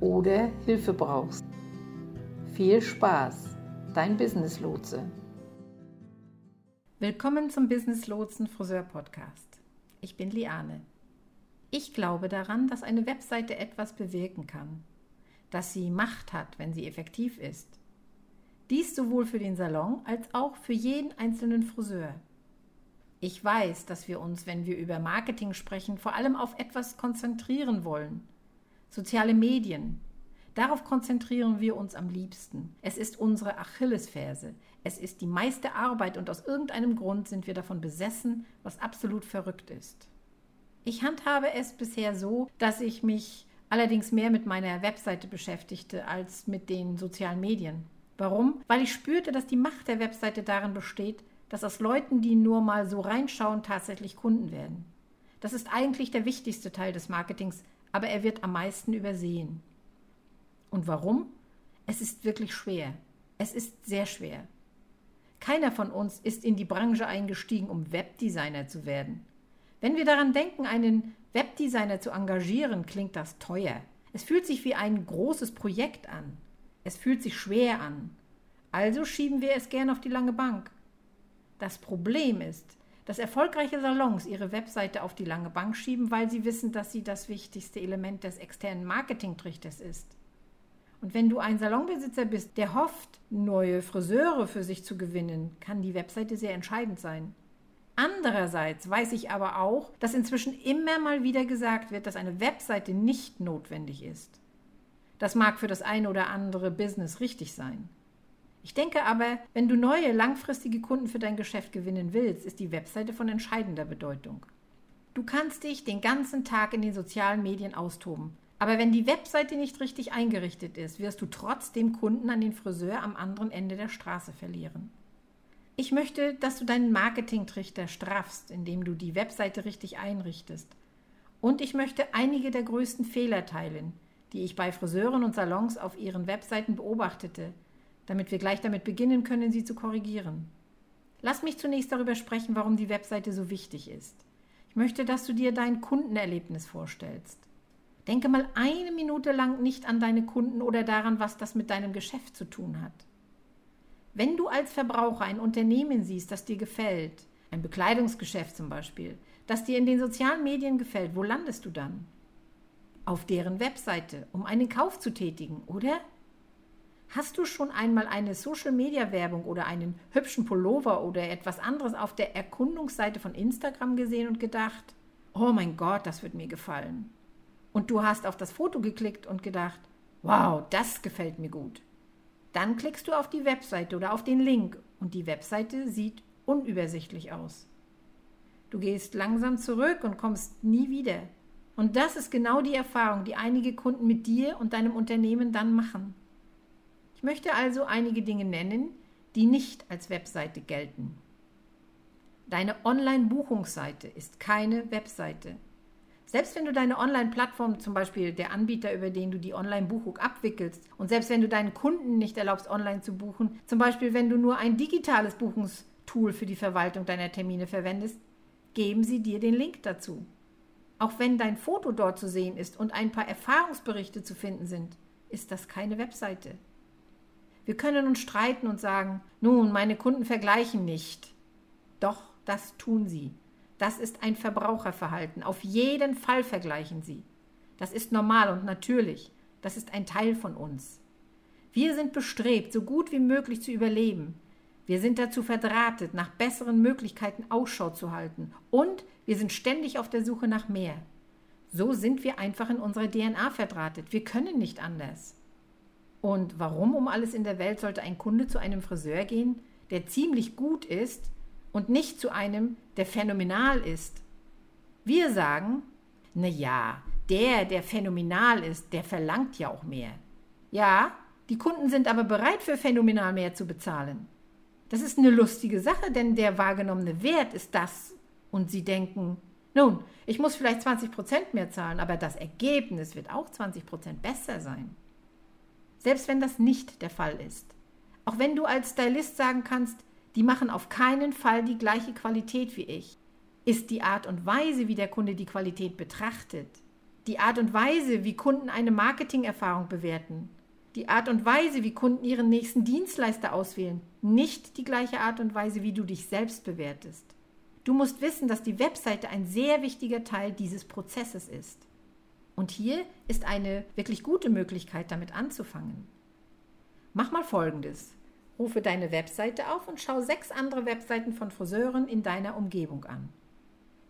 oder Hilfe brauchst. Viel Spaß, dein Business Lotse. Willkommen zum Business Lotsen Friseur Podcast. Ich bin Liane. Ich glaube daran, dass eine Webseite etwas bewirken kann, dass sie Macht hat, wenn sie effektiv ist. Dies sowohl für den Salon als auch für jeden einzelnen Friseur. Ich weiß, dass wir uns, wenn wir über Marketing sprechen, vor allem auf etwas konzentrieren wollen – Soziale Medien. Darauf konzentrieren wir uns am liebsten. Es ist unsere Achillesferse. Es ist die meiste Arbeit und aus irgendeinem Grund sind wir davon besessen, was absolut verrückt ist. Ich handhabe es bisher so, dass ich mich allerdings mehr mit meiner Webseite beschäftigte als mit den sozialen Medien. Warum? Weil ich spürte, dass die Macht der Webseite darin besteht, dass aus Leuten, die nur mal so reinschauen, tatsächlich Kunden werden. Das ist eigentlich der wichtigste Teil des Marketings, aber er wird am meisten übersehen. Und warum? Es ist wirklich schwer. Es ist sehr schwer. Keiner von uns ist in die Branche eingestiegen, um Webdesigner zu werden. Wenn wir daran denken, einen Webdesigner zu engagieren, klingt das teuer. Es fühlt sich wie ein großes Projekt an. Es fühlt sich schwer an. Also schieben wir es gern auf die lange Bank. Das Problem ist, dass erfolgreiche Salons ihre Webseite auf die lange Bank schieben, weil sie wissen, dass sie das wichtigste Element des externen Marketingtrichters ist. Und wenn du ein Salonbesitzer bist, der hofft, neue Friseure für sich zu gewinnen, kann die Webseite sehr entscheidend sein. Andererseits weiß ich aber auch, dass inzwischen immer mal wieder gesagt wird, dass eine Webseite nicht notwendig ist. Das mag für das eine oder andere Business richtig sein. Ich denke aber, wenn du neue, langfristige Kunden für dein Geschäft gewinnen willst, ist die Webseite von entscheidender Bedeutung. Du kannst dich den ganzen Tag in den sozialen Medien austoben. Aber wenn die Webseite nicht richtig eingerichtet ist, wirst du trotzdem Kunden an den Friseur am anderen Ende der Straße verlieren. Ich möchte, dass du deinen Marketingtrichter straffst, indem du die Webseite richtig einrichtest. Und ich möchte einige der größten Fehler teilen, die ich bei Friseuren und Salons auf ihren Webseiten beobachtete, damit wir gleich damit beginnen können, sie zu korrigieren. Lass mich zunächst darüber sprechen, warum die Webseite so wichtig ist. Ich möchte, dass du dir dein Kundenerlebnis vorstellst. Denke mal eine Minute lang nicht an deine Kunden oder daran, was das mit deinem Geschäft zu tun hat. Wenn du als Verbraucher ein Unternehmen siehst, das dir gefällt, ein Bekleidungsgeschäft zum Beispiel, das dir in den sozialen Medien gefällt, wo landest du dann? Auf deren Webseite, um einen Kauf zu tätigen, oder? Hast du schon einmal eine Social-Media-Werbung oder einen hübschen Pullover oder etwas anderes auf der Erkundungsseite von Instagram gesehen und gedacht, oh mein Gott, das wird mir gefallen? Und du hast auf das Foto geklickt und gedacht, wow, das gefällt mir gut. Dann klickst du auf die Webseite oder auf den Link und die Webseite sieht unübersichtlich aus. Du gehst langsam zurück und kommst nie wieder. Und das ist genau die Erfahrung, die einige Kunden mit dir und deinem Unternehmen dann machen. Ich möchte also einige Dinge nennen, die nicht als Webseite gelten. Deine Online-Buchungsseite ist keine Webseite. Selbst wenn du deine Online-Plattform, zum Beispiel der Anbieter, über den du die Online-Buchung abwickelst, und selbst wenn du deinen Kunden nicht erlaubst, online zu buchen, zum Beispiel wenn du nur ein digitales Buchungstool für die Verwaltung deiner Termine verwendest, geben sie dir den Link dazu. Auch wenn dein Foto dort zu sehen ist und ein paar Erfahrungsberichte zu finden sind, ist das keine Webseite. Wir können uns streiten und sagen, nun, meine Kunden vergleichen nicht. Doch, das tun sie. Das ist ein Verbraucherverhalten. Auf jeden Fall vergleichen sie. Das ist normal und natürlich. Das ist ein Teil von uns. Wir sind bestrebt, so gut wie möglich zu überleben. Wir sind dazu verdrahtet, nach besseren Möglichkeiten Ausschau zu halten. Und wir sind ständig auf der Suche nach mehr. So sind wir einfach in unserer DNA verdrahtet. Wir können nicht anders. Und warum um alles in der Welt sollte ein Kunde zu einem Friseur gehen, der ziemlich gut ist und nicht zu einem, der phänomenal ist? Wir sagen, na ja, der, der phänomenal ist, der verlangt ja auch mehr. Ja, die Kunden sind aber bereit, für phänomenal mehr zu bezahlen. Das ist eine lustige Sache, denn der wahrgenommene Wert ist das. Und sie denken, nun, ich muss vielleicht 20 Prozent mehr zahlen, aber das Ergebnis wird auch 20 Prozent besser sein. Selbst wenn das nicht der Fall ist. Auch wenn du als Stylist sagen kannst, die machen auf keinen Fall die gleiche Qualität wie ich, ist die Art und Weise, wie der Kunde die Qualität betrachtet, die Art und Weise, wie Kunden eine Marketingerfahrung bewerten, die Art und Weise, wie Kunden ihren nächsten Dienstleister auswählen, nicht die gleiche Art und Weise, wie du dich selbst bewertest. Du musst wissen, dass die Webseite ein sehr wichtiger Teil dieses Prozesses ist. Und hier ist eine wirklich gute Möglichkeit, damit anzufangen. Mach mal Folgendes. Rufe deine Webseite auf und schau sechs andere Webseiten von Friseuren in deiner Umgebung an.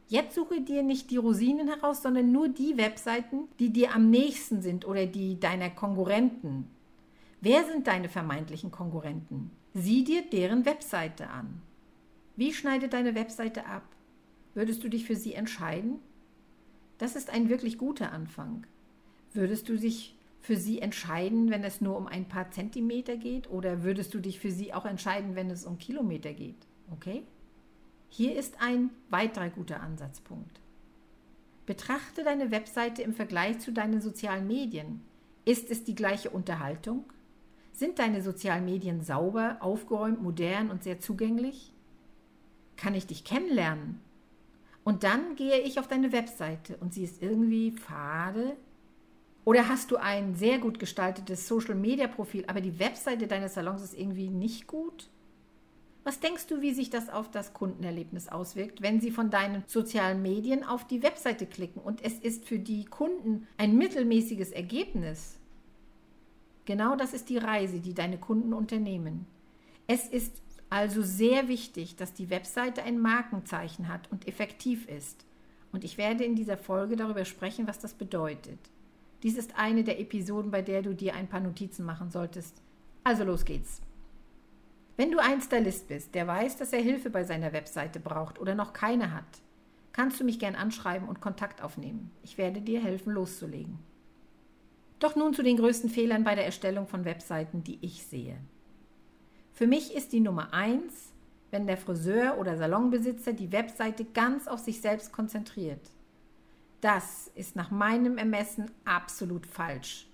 Jetzt suche dir nicht die Rosinen heraus, sondern nur die Webseiten, die dir am nächsten sind oder die deiner Konkurrenten. Wer sind deine vermeintlichen Konkurrenten? Sieh dir deren Webseite an. Wie schneidet deine Webseite ab? Würdest du dich für sie entscheiden? Das ist ein wirklich guter Anfang. Würdest du dich für sie entscheiden, wenn es nur um ein paar Zentimeter geht? Oder würdest du dich für sie auch entscheiden, wenn es um Kilometer geht? Okay? Hier ist ein weiterer guter Ansatzpunkt. Betrachte deine Webseite im Vergleich zu deinen sozialen Medien. Ist es die gleiche Unterhaltung? Sind deine sozialen Medien sauber, aufgeräumt, modern und sehr zugänglich? Kann ich dich kennenlernen? Und dann gehe ich auf deine Webseite und sie ist irgendwie fade. Oder hast du ein sehr gut gestaltetes Social-Media-Profil, aber die Webseite deines Salons ist irgendwie nicht gut? Was denkst du, wie sich das auf das Kundenerlebnis auswirkt, wenn sie von deinen sozialen Medien auf die Webseite klicken und es ist für die Kunden ein mittelmäßiges Ergebnis? Genau das ist die Reise, die deine Kunden unternehmen. Es ist also sehr wichtig, dass die Webseite ein Markenzeichen hat und effektiv ist. Und ich werde in dieser Folge darüber sprechen, was das bedeutet. Dies ist eine der Episoden, bei der du dir ein paar Notizen machen solltest. Also los geht's. Wenn du ein Stylist bist, der weiß, dass er Hilfe bei seiner Webseite braucht oder noch keine hat, kannst du mich gern anschreiben und Kontakt aufnehmen. Ich werde dir helfen, loszulegen. Doch nun zu den größten Fehlern bei der Erstellung von Webseiten, die ich sehe. Für mich ist die Nummer eins, wenn der Friseur oder Salonbesitzer die Webseite ganz auf sich selbst konzentriert. Das ist nach meinem Ermessen absolut falsch.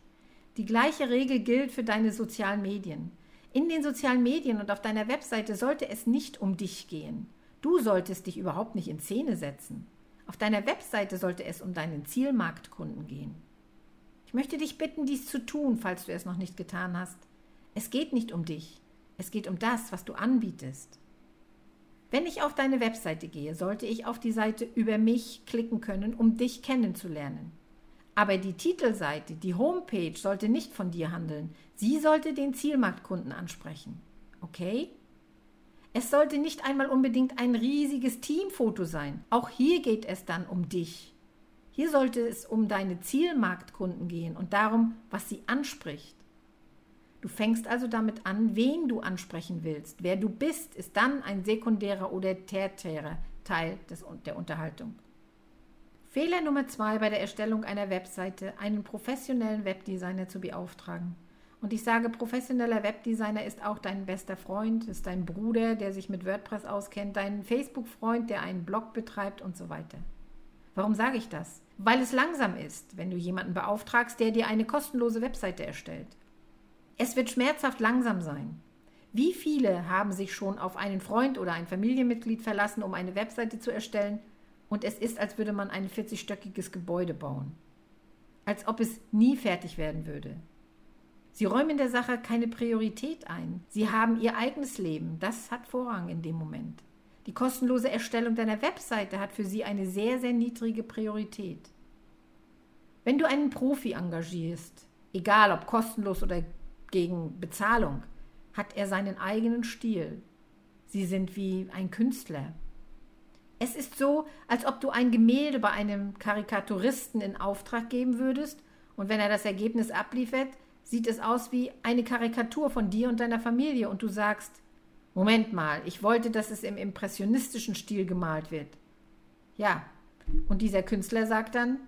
Die gleiche Regel gilt für deine sozialen Medien. In den sozialen Medien und auf deiner Webseite sollte es nicht um dich gehen. Du solltest dich überhaupt nicht in Szene setzen. Auf deiner Webseite sollte es um deinen Zielmarktkunden gehen. Ich möchte dich bitten, dies zu tun, falls du es noch nicht getan hast. Es geht nicht um dich. Es geht um das, was du anbietest. Wenn ich auf deine Webseite gehe, sollte ich auf die Seite über mich klicken können, um dich kennenzulernen. Aber die Titelseite, die Homepage sollte nicht von dir handeln. Sie sollte den Zielmarktkunden ansprechen. Okay? Es sollte nicht einmal unbedingt ein riesiges Teamfoto sein. Auch hier geht es dann um dich. Hier sollte es um deine Zielmarktkunden gehen und darum, was sie anspricht. Du fängst also damit an, wen du ansprechen willst. Wer du bist, ist dann ein sekundärer oder tertiärer Teil des, der Unterhaltung. Fehler Nummer zwei bei der Erstellung einer Webseite, einen professionellen Webdesigner zu beauftragen. Und ich sage, professioneller Webdesigner ist auch dein bester Freund, ist dein Bruder, der sich mit WordPress auskennt, dein Facebook-Freund, der einen Blog betreibt und so weiter. Warum sage ich das? Weil es langsam ist, wenn du jemanden beauftragst, der dir eine kostenlose Webseite erstellt. Es wird schmerzhaft langsam sein. Wie viele haben sich schon auf einen Freund oder ein Familienmitglied verlassen, um eine Webseite zu erstellen und es ist, als würde man ein 40-stöckiges Gebäude bauen. Als ob es nie fertig werden würde. Sie räumen der Sache keine Priorität ein. Sie haben ihr eigenes Leben. Das hat Vorrang in dem Moment. Die kostenlose Erstellung deiner Webseite hat für sie eine sehr, sehr niedrige Priorität. Wenn du einen Profi engagierst, egal ob kostenlos oder gegen Bezahlung, hat er seinen eigenen Stil. Sie sind wie ein Künstler. Es ist so, als ob du ein Gemälde bei einem Karikaturisten in Auftrag geben würdest und wenn er das Ergebnis abliefert, sieht es aus wie eine Karikatur von dir und deiner Familie und du sagst, Moment mal, ich wollte, dass es im impressionistischen Stil gemalt wird. Ja, und dieser Künstler sagt dann,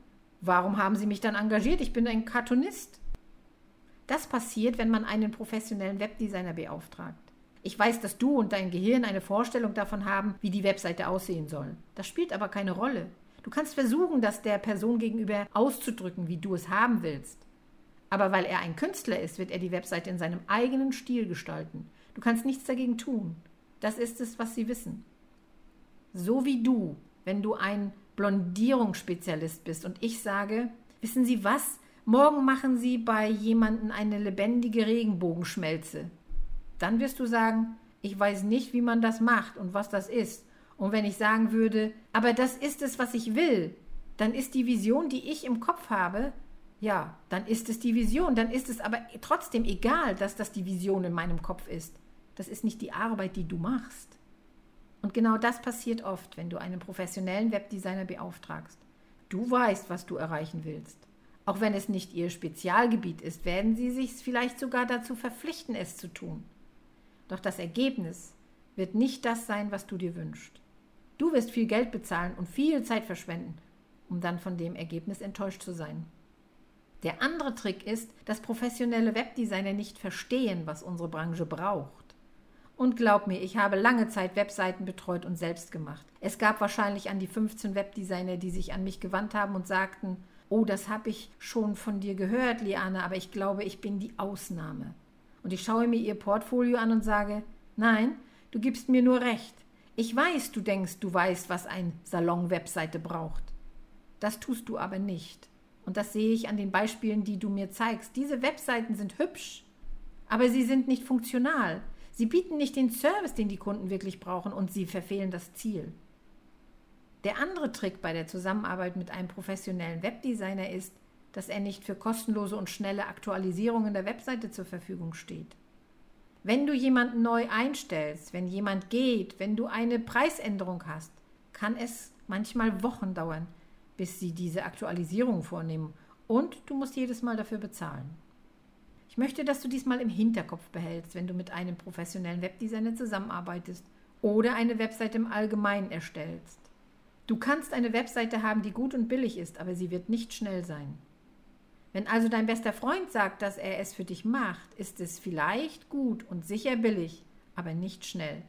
warum haben Sie mich dann engagiert? Ich bin ein Cartoonist. Das passiert, wenn man einen professionellen Webdesigner beauftragt. Ich weiß, dass du und dein Gehirn eine Vorstellung davon haben, wie die Webseite aussehen soll. Das spielt aber keine Rolle. Du kannst versuchen, das der Person gegenüber auszudrücken, wie du es haben willst. Aber weil er ein Künstler ist, wird er die Webseite in seinem eigenen Stil gestalten. Du kannst nichts dagegen tun. Das ist es, was sie wissen. So wie du, wenn du ein Blondierungsspezialist bist und ich sage, wissen Sie was? Morgen machen Sie bei jemandem eine lebendige Regenbogenschmelze dann wirst du sagen, ich weiß nicht, wie man das macht und was das ist. Und wenn ich sagen würde, aber das ist es, was ich will, dann ist die Vision, die ich im Kopf habe, ja, dann ist es die Vision. Dann ist es aber trotzdem egal, dass das die Vision in meinem Kopf ist. Das ist nicht die Arbeit, die du machst. Und genau das passiert oft, wenn du einen professionellen Webdesigner beauftragst. Du weißt, was du erreichen willst. Auch wenn es nicht ihr Spezialgebiet ist, werden sie sich vielleicht sogar dazu verpflichten, es zu tun. Doch das Ergebnis wird nicht das sein, was du dir wünschst. Du wirst viel Geld bezahlen und viel Zeit verschwenden, um dann von dem Ergebnis enttäuscht zu sein. Der andere Trick ist, dass professionelle Webdesigner nicht verstehen, was unsere Branche braucht. Und glaub mir, ich habe lange Zeit Webseiten betreut und selbst gemacht. Es gab wahrscheinlich an die 15 Webdesigner, die sich an mich gewandt haben und sagten, oh, das habe ich schon von dir gehört, Liane, aber ich glaube, ich bin die Ausnahme und ich schaue mir ihr Portfolio an und sage, nein, du gibst mir nur recht. Ich weiß, du denkst, du weißt, was ein Salon-Webseite braucht. Das tust du aber nicht. Und das sehe ich an den Beispielen, die du mir zeigst. Diese Webseiten sind hübsch, aber sie sind nicht funktional. Sie bieten nicht den Service, den die Kunden wirklich brauchen, und sie verfehlen das Ziel. Der andere Trick bei der Zusammenarbeit mit einem professionellen Webdesigner ist, dass er nicht für kostenlose und schnelle Aktualisierungen der Webseite zur Verfügung steht. Wenn du jemanden neu einstellst, wenn jemand geht, wenn du eine Preisänderung hast, kann es manchmal Wochen dauern, bis sie diese Aktualisierung vornehmen und du musst jedes Mal dafür bezahlen. Ich möchte, dass du diesmal im Hinterkopf behältst, wenn du mit einem professionellen Webdesigner zusammenarbeitest oder eine Webseite im Allgemeinen erstellst. Du kannst eine Webseite haben, die gut und billig ist, aber sie wird nicht schnell sein. Wenn also dein bester Freund sagt, dass er es für dich macht, ist es vielleicht gut und sicher billig, aber nicht schnell.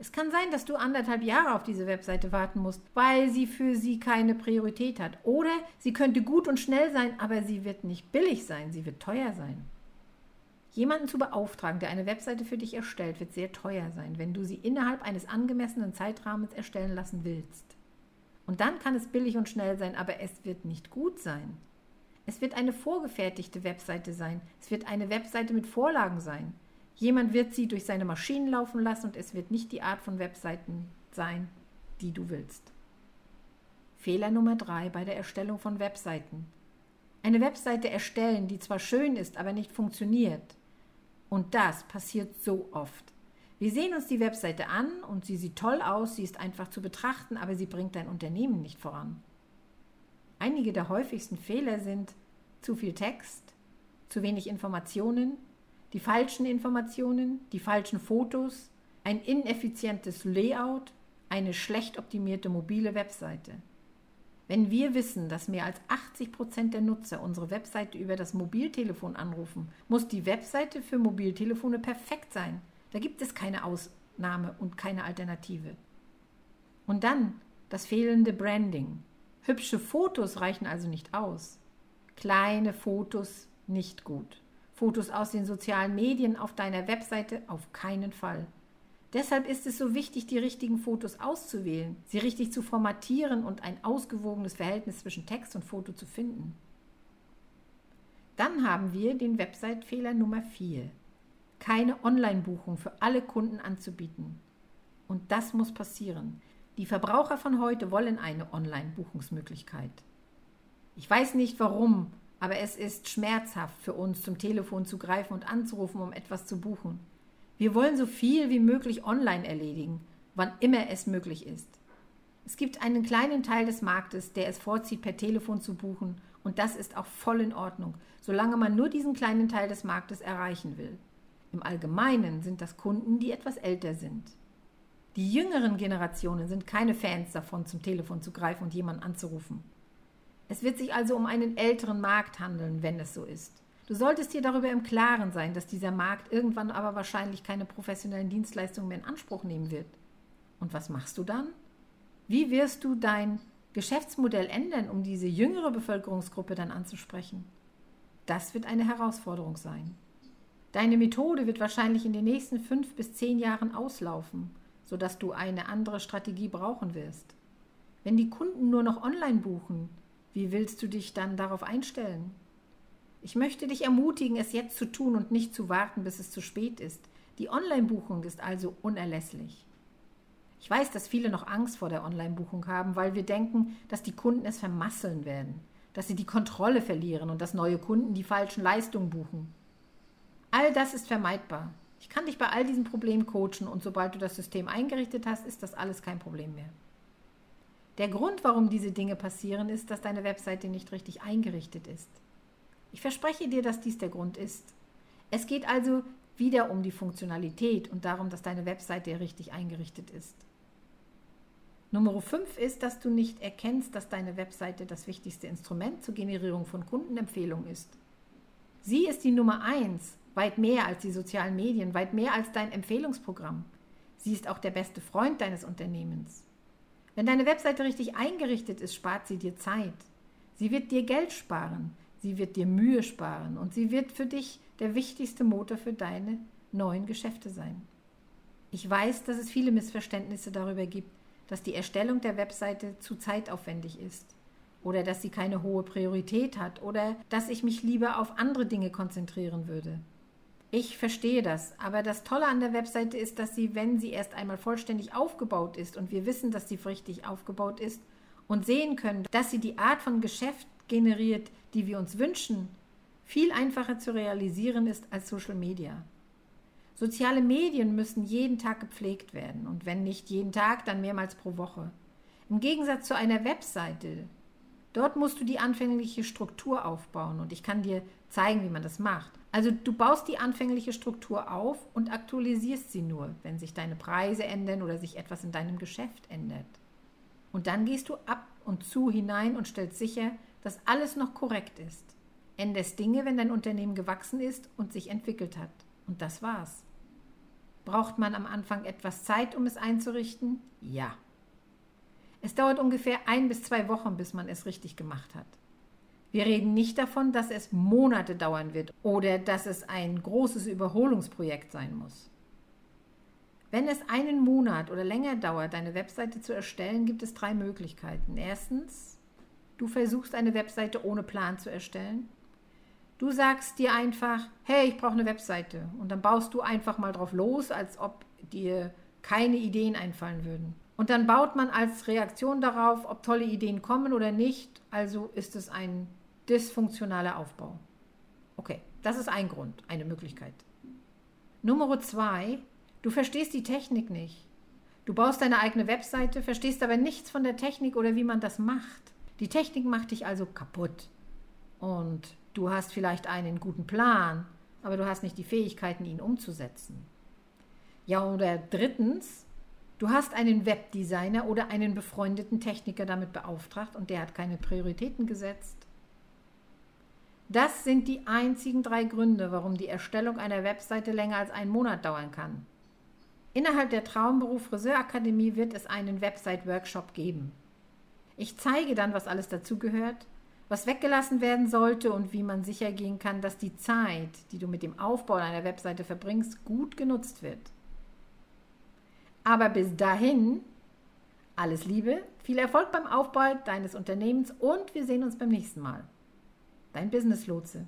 Es kann sein, dass du anderthalb Jahre auf diese Webseite warten musst, weil sie für sie keine Priorität hat. Oder sie könnte gut und schnell sein, aber sie wird nicht billig sein, sie wird teuer sein. Jemanden zu beauftragen, der eine Webseite für dich erstellt, wird sehr teuer sein, wenn du sie innerhalb eines angemessenen Zeitrahmens erstellen lassen willst. Und dann kann es billig und schnell sein, aber es wird nicht gut sein. Es wird eine vorgefertigte Webseite sein. Es wird eine Webseite mit Vorlagen sein. Jemand wird sie durch seine Maschinen laufen lassen und es wird nicht die Art von Webseiten sein, die du willst. Fehler Nummer drei bei der Erstellung von Webseiten. Eine Webseite erstellen, die zwar schön ist, aber nicht funktioniert. Und das passiert so oft. Wir sehen uns die Webseite an und sie sieht toll aus, sie ist einfach zu betrachten, aber sie bringt dein Unternehmen nicht voran. Einige der häufigsten Fehler sind zu viel Text, zu wenig Informationen, die falschen Informationen, die falschen Fotos, ein ineffizientes Layout, eine schlecht optimierte mobile Webseite. Wenn wir wissen, dass mehr als 80 Prozent der Nutzer unsere Webseite über das Mobiltelefon anrufen, muss die Webseite für Mobiltelefone perfekt sein. Da gibt es keine Ausnahme und keine Alternative. Und dann das fehlende Branding. Hübsche Fotos reichen also nicht aus. Kleine Fotos nicht gut. Fotos aus den sozialen Medien auf deiner Webseite auf keinen Fall. Deshalb ist es so wichtig, die richtigen Fotos auszuwählen, sie richtig zu formatieren und ein ausgewogenes Verhältnis zwischen Text und Foto zu finden. Dann haben wir den Website-Fehler Nummer 4. Keine Online-Buchung für alle Kunden anzubieten. Und das muss passieren. Die Verbraucher von heute wollen eine Online-Buchungsmöglichkeit. Ich weiß nicht warum, aber es ist schmerzhaft für uns, zum Telefon zu greifen und anzurufen, um etwas zu buchen. Wir wollen so viel wie möglich online erledigen, wann immer es möglich ist. Es gibt einen kleinen Teil des Marktes, der es vorzieht, per Telefon zu buchen, und das ist auch voll in Ordnung, solange man nur diesen kleinen Teil des Marktes erreichen will. Im Allgemeinen sind das Kunden, die etwas älter sind. Die jüngeren Generationen sind keine Fans davon, zum Telefon zu greifen und jemanden anzurufen. Es wird sich also um einen älteren Markt handeln, wenn es so ist. Du solltest dir darüber im Klaren sein, dass dieser Markt irgendwann aber wahrscheinlich keine professionellen Dienstleistungen mehr in Anspruch nehmen wird. Und was machst du dann? Wie wirst du dein Geschäftsmodell ändern, um diese jüngere Bevölkerungsgruppe dann anzusprechen? Das wird eine Herausforderung sein. Deine Methode wird wahrscheinlich in den nächsten fünf bis zehn Jahren auslaufen, sodass du eine andere Strategie brauchen wirst. Wenn die Kunden nur noch online buchen, wie willst du dich dann darauf einstellen? Ich möchte dich ermutigen, es jetzt zu tun und nicht zu warten, bis es zu spät ist. Die Online-Buchung ist also unerlässlich. Ich weiß, dass viele noch Angst vor der Online-Buchung haben, weil wir denken, dass die Kunden es vermasseln werden, dass sie die Kontrolle verlieren und dass neue Kunden die falschen Leistungen buchen. All das ist vermeidbar. Ich kann dich bei all diesen Problemen coachen und sobald du das System eingerichtet hast, ist das alles kein Problem mehr. Der Grund, warum diese Dinge passieren, ist, dass deine Webseite nicht richtig eingerichtet ist. Ich verspreche dir, dass dies der Grund ist. Es geht also wieder um die Funktionalität und darum, dass deine Webseite richtig eingerichtet ist. Nummer 5 ist, dass du nicht erkennst, dass deine Webseite das wichtigste Instrument zur Generierung von Kundenempfehlungen ist. Sie ist die Nummer 1, weit mehr als die sozialen Medien, weit mehr als dein Empfehlungsprogramm. Sie ist auch der beste Freund deines Unternehmens. Wenn deine Webseite richtig eingerichtet ist, spart sie dir Zeit. Sie wird dir Geld sparen, sie wird dir Mühe sparen und sie wird für dich der wichtigste Motor für deine neuen Geschäfte sein. Ich weiß, dass es viele Missverständnisse darüber gibt, dass die Erstellung der Webseite zu zeitaufwendig ist oder dass sie keine hohe Priorität hat oder dass ich mich lieber auf andere Dinge konzentrieren würde. Ich verstehe das, aber das Tolle an der Webseite ist, dass sie, wenn sie erst einmal vollständig aufgebaut ist und wir wissen, dass sie richtig aufgebaut ist und sehen können, dass sie die Art von Geschäft generiert, die wir uns wünschen, viel einfacher zu realisieren ist als Social Media. Soziale Medien müssen jeden Tag gepflegt werden und wenn nicht jeden Tag, dann mehrmals pro Woche. Im Gegensatz zu einer Webseite, dort musst du die anfängliche Struktur aufbauen und ich kann dir zeigen, wie man das macht. Also du baust die anfängliche Struktur auf und aktualisierst sie nur, wenn sich deine Preise ändern oder sich etwas in deinem Geschäft ändert. Und dann gehst du ab und zu hinein und stellst sicher, dass alles noch korrekt ist. Änderst Dinge, wenn dein Unternehmen gewachsen ist und sich entwickelt hat. Und das war's. Braucht man am Anfang etwas Zeit, um es einzurichten? Ja. Es dauert ungefähr ein bis zwei Wochen, bis man es richtig gemacht hat. Wir reden nicht davon, dass es Monate dauern wird oder dass es ein großes Überholungsprojekt sein muss. Wenn es einen Monat oder länger dauert, deine Webseite zu erstellen, gibt es drei Möglichkeiten. Erstens, du versuchst eine Webseite ohne Plan zu erstellen. Du sagst dir einfach, hey, ich brauche eine Webseite. Und dann baust du einfach mal drauf los, als ob dir keine Ideen einfallen würden. Und dann baut man als Reaktion darauf, ob tolle Ideen kommen oder nicht. Also ist es ein dysfunktionaler Aufbau. Okay, das ist ein Grund, eine Möglichkeit. Nummer zwei, du verstehst die Technik nicht. Du baust deine eigene Webseite, verstehst aber nichts von der Technik oder wie man das macht. Die Technik macht dich also kaputt. Und Du hast vielleicht einen guten Plan, aber du hast nicht die Fähigkeiten, ihn umzusetzen. Ja, oder drittens, du hast einen Webdesigner oder einen befreundeten Techniker damit beauftragt und der hat keine Prioritäten gesetzt. Das sind die einzigen drei Gründe, warum die Erstellung einer Webseite länger als einen Monat dauern kann. Innerhalb der Traumberuf Friseurakademie wird es einen Website-Workshop geben. Ich zeige dann, was alles dazugehört, was weggelassen werden sollte und wie man sicher gehen kann, dass die Zeit, die du mit dem Aufbau einer Webseite verbringst, gut genutzt wird. Aber bis dahin, alles Liebe, viel Erfolg beim Aufbau deines Unternehmens und wir sehen uns beim nächsten Mal. Dein Business Lotse.